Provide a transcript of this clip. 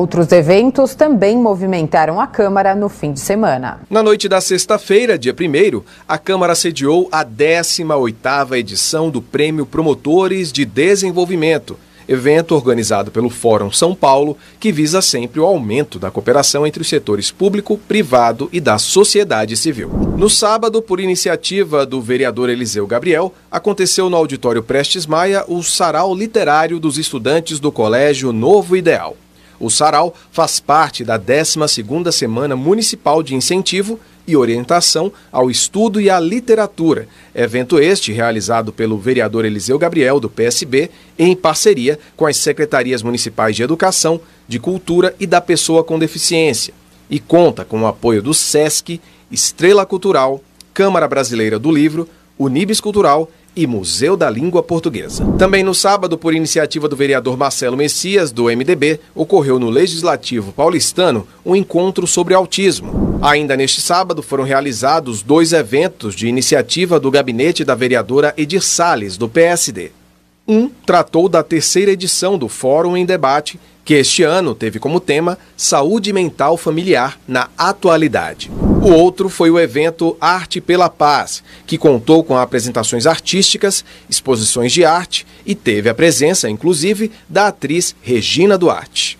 Outros eventos também movimentaram a Câmara no fim de semana. Na noite da sexta-feira, dia 1 a Câmara sediou a 18ª edição do Prêmio Promotores de Desenvolvimento, evento organizado pelo Fórum São Paulo, que visa sempre o aumento da cooperação entre os setores público, privado e da sociedade civil. No sábado, por iniciativa do vereador Eliseu Gabriel, aconteceu no auditório Prestes Maia o sarau literário dos estudantes do Colégio Novo Ideal. O sarau faz parte da 12ª Semana Municipal de Incentivo e Orientação ao Estudo e à Literatura, evento este realizado pelo vereador Eliseu Gabriel, do PSB, em parceria com as secretarias municipais de Educação, de Cultura e da Pessoa com Deficiência, e conta com o apoio do SESC, Estrela Cultural, Câmara Brasileira do Livro, Unibis Cultural e Museu da Língua Portuguesa. Também no sábado, por iniciativa do vereador Marcelo Messias, do MDB, ocorreu no Legislativo paulistano um encontro sobre autismo. Ainda neste sábado foram realizados dois eventos de iniciativa do gabinete da vereadora Edir Salles, do PSD. Um tratou da terceira edição do Fórum em Debate, que este ano teve como tema Saúde Mental Familiar na Atualidade. O outro foi o evento Arte pela Paz, que contou com apresentações artísticas, exposições de arte e teve a presença, inclusive, da atriz Regina Duarte.